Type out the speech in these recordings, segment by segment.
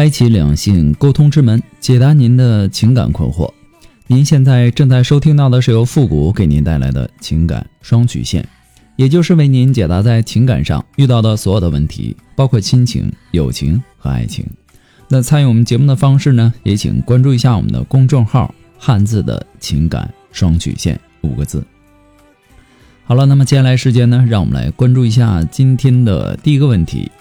开启两性沟通之门，解答您的情感困惑。您现在正在收听到的是由复古给您带来的情感双曲线，也就是为您解答在情感上遇到的所有的问题，包括亲情、友情和爱情。那参与我们节目的方式呢，也请关注一下我们的公众号“汉字的情感双曲线”五个字。好了，那么接下来时间呢，让我们来关注一下今天的第一个问题。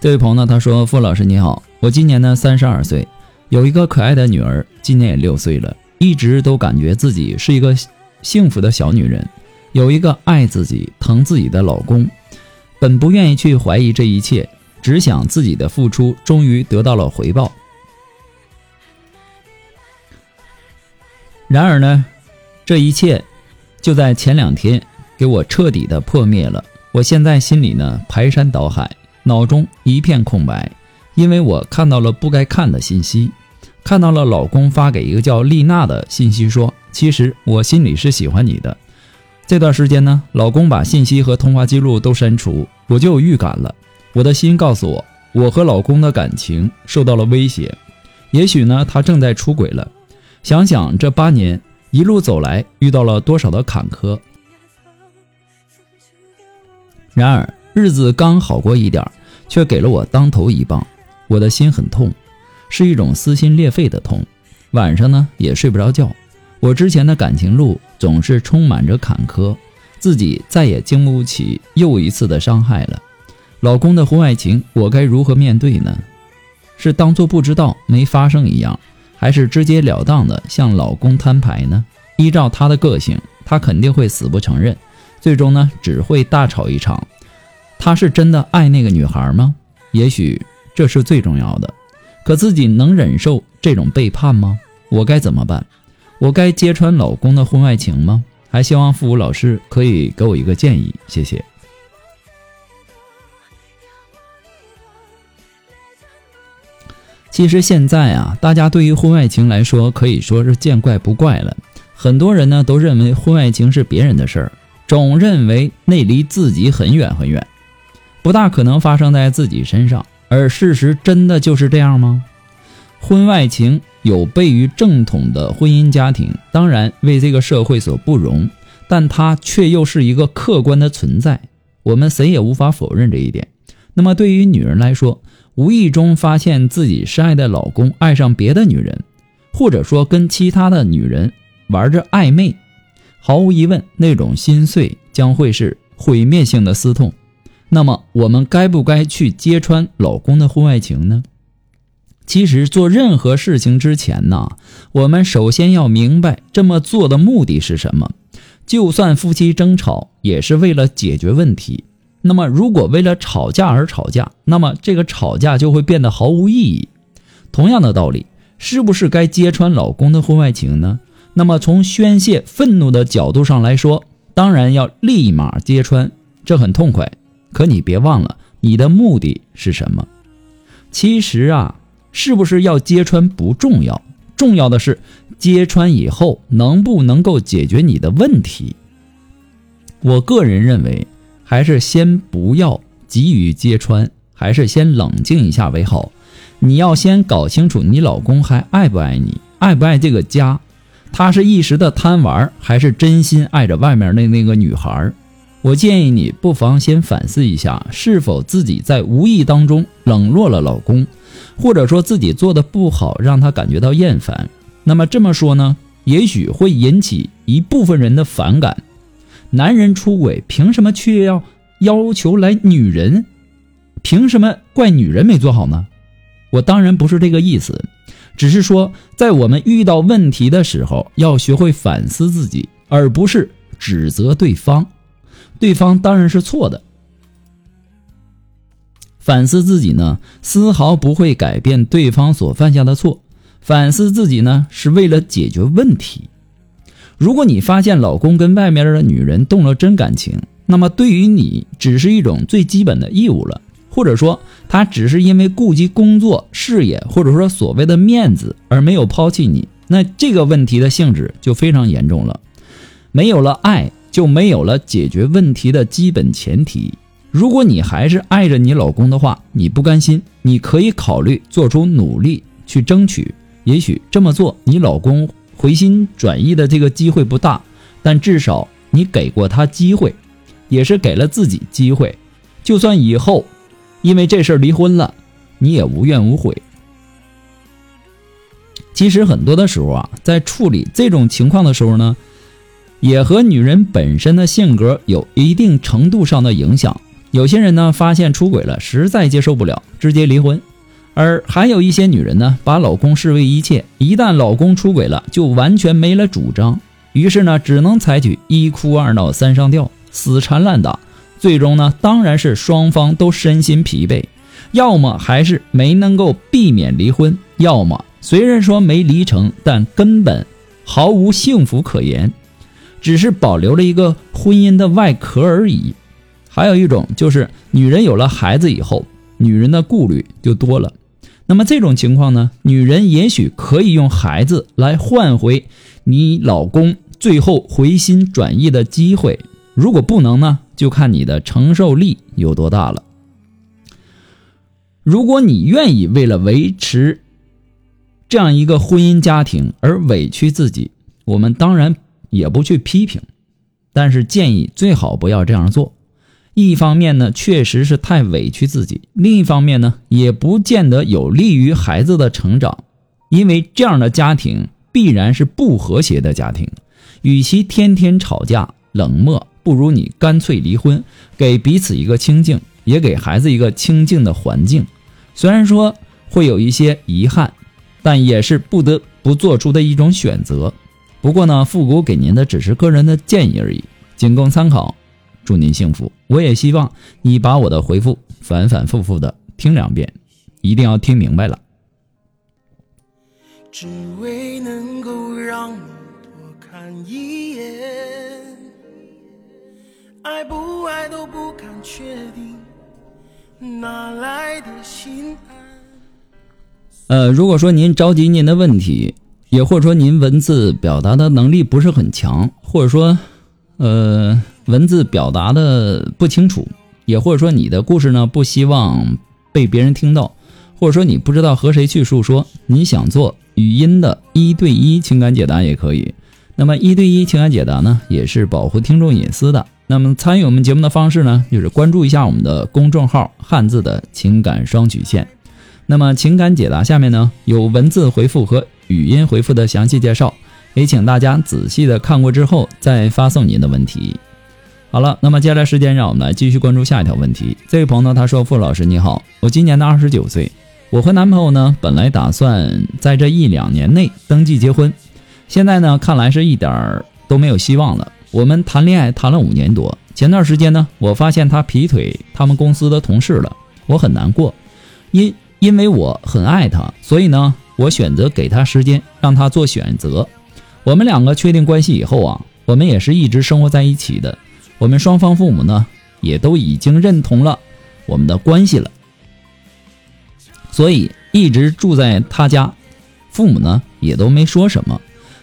这位朋友呢，他说：“傅老师你好，我今年呢三十二岁，有一个可爱的女儿，今年也六岁了，一直都感觉自己是一个幸福的小女人，有一个爱自己、疼自己的老公，本不愿意去怀疑这一切，只想自己的付出终于得到了回报。然而呢，这一切就在前两天给我彻底的破灭了，我现在心里呢排山倒海。”脑中一片空白，因为我看到了不该看的信息，看到了老公发给一个叫丽娜的信息，说其实我心里是喜欢你的。这段时间呢，老公把信息和通话记录都删除，我就有预感了。我的心告诉我，我和老公的感情受到了威胁，也许呢，他正在出轨了。想想这八年一路走来，遇到了多少的坎坷。然而。日子刚好过一点，却给了我当头一棒，我的心很痛，是一种撕心裂肺的痛。晚上呢也睡不着觉。我之前的感情路总是充满着坎坷，自己再也经不起又一次的伤害了。老公的婚外情，我该如何面对呢？是当做不知道没发生一样，还是直截了当的向老公摊牌呢？依照他的个性，他肯定会死不承认，最终呢只会大吵一场。他是真的爱那个女孩吗？也许这是最重要的。可自己能忍受这种背叛吗？我该怎么办？我该揭穿老公的婚外情吗？还希望付武老师可以给我一个建议，谢谢。其实现在啊，大家对于婚外情来说可以说是见怪不怪了。很多人呢都认为婚外情是别人的事儿，总认为那离自己很远很远。不大可能发生在自己身上，而事实真的就是这样吗？婚外情有悖于正统的婚姻家庭，当然为这个社会所不容，但它却又是一个客观的存在，我们谁也无法否认这一点。那么对于女人来说，无意中发现自己深爱的老公爱上别的女人，或者说跟其他的女人玩着暧昧，毫无疑问，那种心碎将会是毁灭性的撕痛。那么我们该不该去揭穿老公的婚外情呢？其实做任何事情之前呢，我们首先要明白这么做的目的是什么。就算夫妻争吵，也是为了解决问题。那么如果为了吵架而吵架，那么这个吵架就会变得毫无意义。同样的道理，是不是该揭穿老公的婚外情呢？那么从宣泄愤怒的角度上来说，当然要立马揭穿，这很痛快。可你别忘了，你的目的是什么？其实啊，是不是要揭穿不重要，重要的是揭穿以后能不能够解决你的问题。我个人认为，还是先不要急于揭穿，还是先冷静一下为好。你要先搞清楚你老公还爱不爱你，爱不爱这个家，他是一时的贪玩，还是真心爱着外面的那个女孩？我建议你不妨先反思一下，是否自己在无意当中冷落了老公，或者说自己做的不好，让他感觉到厌烦。那么这么说呢，也许会引起一部分人的反感。男人出轨，凭什么却要要求来女人？凭什么怪女人没做好呢？我当然不是这个意思，只是说，在我们遇到问题的时候，要学会反思自己，而不是指责对方。对方当然是错的。反思自己呢，丝毫不会改变对方所犯下的错。反思自己呢，是为了解决问题。如果你发现老公跟外面的女人动了真感情，那么对于你只是一种最基本的义务了，或者说他只是因为顾及工作、事业，或者说所谓的面子而没有抛弃你，那这个问题的性质就非常严重了。没有了爱，就没有了解决问题的基本前提。如果你还是爱着你老公的话，你不甘心，你可以考虑做出努力去争取。也许这么做，你老公。回心转意的这个机会不大，但至少你给过他机会，也是给了自己机会。就算以后因为这事儿离婚了，你也无怨无悔。其实很多的时候啊，在处理这种情况的时候呢，也和女人本身的性格有一定程度上的影响。有些人呢，发现出轨了，实在接受不了，直接离婚。而还有一些女人呢，把老公视为一切，一旦老公出轨了，就完全没了主张，于是呢，只能采取一哭二闹三上吊，死缠烂打，最终呢，当然是双方都身心疲惫，要么还是没能够避免离婚，要么虽然说没离成，但根本毫无幸福可言，只是保留了一个婚姻的外壳而已。还有一种就是，女人有了孩子以后，女人的顾虑就多了。那么这种情况呢，女人也许可以用孩子来换回你老公最后回心转意的机会。如果不能呢，就看你的承受力有多大了。如果你愿意为了维持这样一个婚姻家庭而委屈自己，我们当然也不去批评，但是建议最好不要这样做。一方面呢，确实是太委屈自己；另一方面呢，也不见得有利于孩子的成长，因为这样的家庭必然是不和谐的家庭。与其天天吵架冷漠，不如你干脆离婚，给彼此一个清静，也给孩子一个清静的环境。虽然说会有一些遗憾，但也是不得不做出的一种选择。不过呢，复古给您的只是个人的建议而已，仅供参考。祝您幸福！我也希望你把我的回复反反复复的听两遍，一定要听明白了。只为能够让你多看一眼，爱不爱都不敢确定，哪来的心安？呃，如果说您着急您的问题，也或者说您文字表达的能力不是很强，或者说，呃。文字表达的不清楚，也或者说你的故事呢不希望被别人听到，或者说你不知道和谁去诉说，你想做语音的一对一情感解答也可以。那么一对一情感解答呢，也是保护听众隐私的。那么参与我们节目的方式呢，就是关注一下我们的公众号“汉字的情感双曲线”。那么情感解答下面呢有文字回复和语音回复的详细介绍，也请大家仔细的看过之后再发送您的问题。好了，那么接下来时间，让我们来继续关注下一条问题。这位朋友呢，他说：“傅老师你好，我今年呢二十九岁，我和男朋友呢本来打算在这一两年内登记结婚，现在呢看来是一点儿都没有希望了。我们谈恋爱谈了五年多，前段时间呢，我发现他劈腿他们公司的同事了，我很难过，因因为我很爱他，所以呢，我选择给他时间，让他做选择。我们两个确定关系以后啊，我们也是一直生活在一起的。”我们双方父母呢，也都已经认同了我们的关系了，所以一直住在他家，父母呢也都没说什么，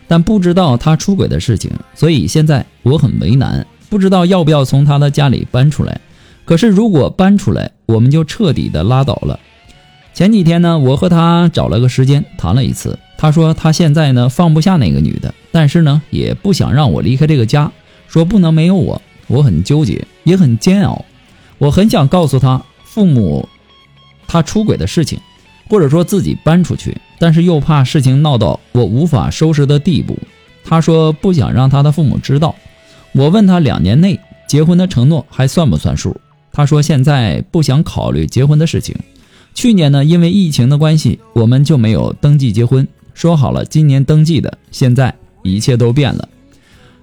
但不知道他出轨的事情，所以现在我很为难，不知道要不要从他的家里搬出来。可是如果搬出来，我们就彻底的拉倒了。前几天呢，我和他找了个时间谈了一次，他说他现在呢放不下那个女的，但是呢也不想让我离开这个家，说不能没有我。我很纠结，也很煎熬。我很想告诉他父母他出轨的事情，或者说自己搬出去，但是又怕事情闹到我无法收拾的地步。他说不想让他的父母知道。我问他两年内结婚的承诺还算不算数？他说现在不想考虑结婚的事情。去年呢，因为疫情的关系，我们就没有登记结婚。说好了今年登记的，现在一切都变了。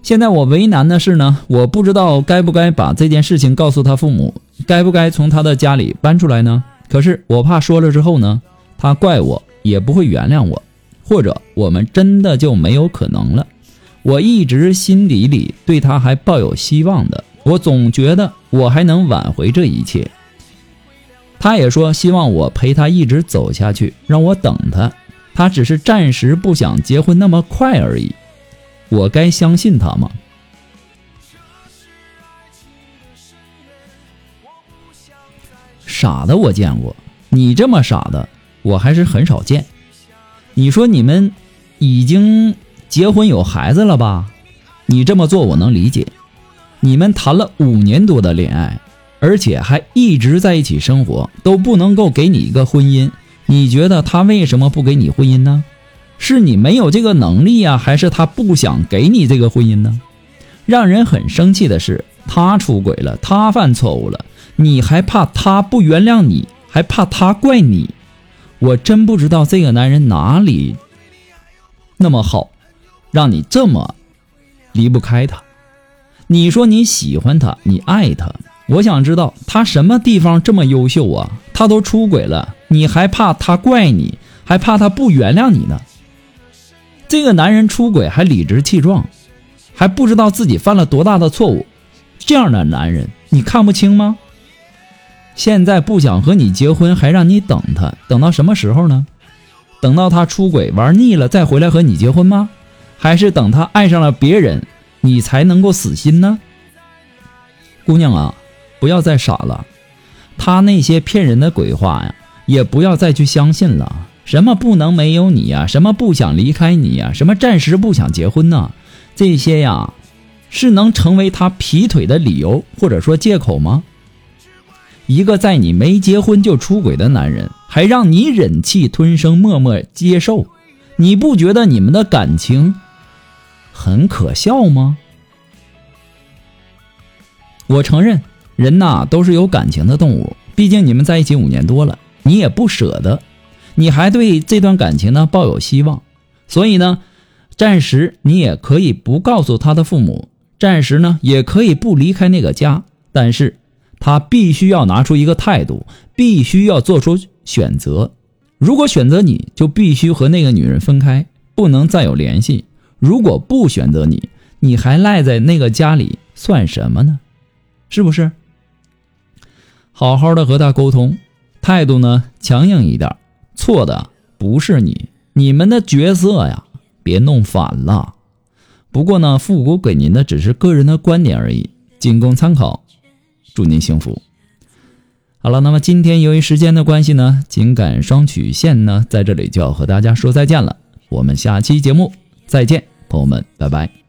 现在我为难的是呢，我不知道该不该把这件事情告诉他父母，该不该从他的家里搬出来呢？可是我怕说了之后呢，他怪我也不会原谅我，或者我们真的就没有可能了。我一直心底里对他还抱有希望的，我总觉得我还能挽回这一切。他也说希望我陪他一直走下去，让我等他。他只是暂时不想结婚那么快而已。我该相信他吗？傻的我见过，你这么傻的我还是很少见。你说你们已经结婚有孩子了吧？你这么做我能理解。你们谈了五年多的恋爱，而且还一直在一起生活，都不能够给你一个婚姻，你觉得他为什么不给你婚姻呢？是你没有这个能力呀，还是他不想给你这个婚姻呢？让人很生气的是，他出轨了，他犯错误了，你还怕他不原谅你，还怕他怪你？我真不知道这个男人哪里那么好，让你这么离不开他。你说你喜欢他，你爱他，我想知道他什么地方这么优秀啊？他都出轨了，你还怕他怪你，还怕他不原谅你呢？这个男人出轨还理直气壮，还不知道自己犯了多大的错误，这样的男人你看不清吗？现在不想和你结婚，还让你等他，等到什么时候呢？等到他出轨玩腻了再回来和你结婚吗？还是等他爱上了别人，你才能够死心呢？姑娘啊，不要再傻了，他那些骗人的鬼话呀，也不要再去相信了。什么不能没有你呀？什么不想离开你呀？什么暂时不想结婚呢？这些呀，是能成为他劈腿的理由或者说借口吗？一个在你没结婚就出轨的男人，还让你忍气吞声、默默接受，你不觉得你们的感情很可笑吗？我承认，人呐都是有感情的动物，毕竟你们在一起五年多了，你也不舍得。你还对这段感情呢抱有希望，所以呢，暂时你也可以不告诉他的父母，暂时呢也可以不离开那个家，但是他必须要拿出一个态度，必须要做出选择。如果选择你，就必须和那个女人分开，不能再有联系；如果不选择你，你还赖在那个家里算什么呢？是不是？好好的和他沟通，态度呢强硬一点。错的不是你，你们的角色呀，别弄反了。不过呢，复古给您的只是个人的观点而已，仅供参考。祝您幸福。好了，那么今天由于时间的关系呢，情感双曲线呢，在这里就要和大家说再见了。我们下期节目再见，朋友们，拜拜。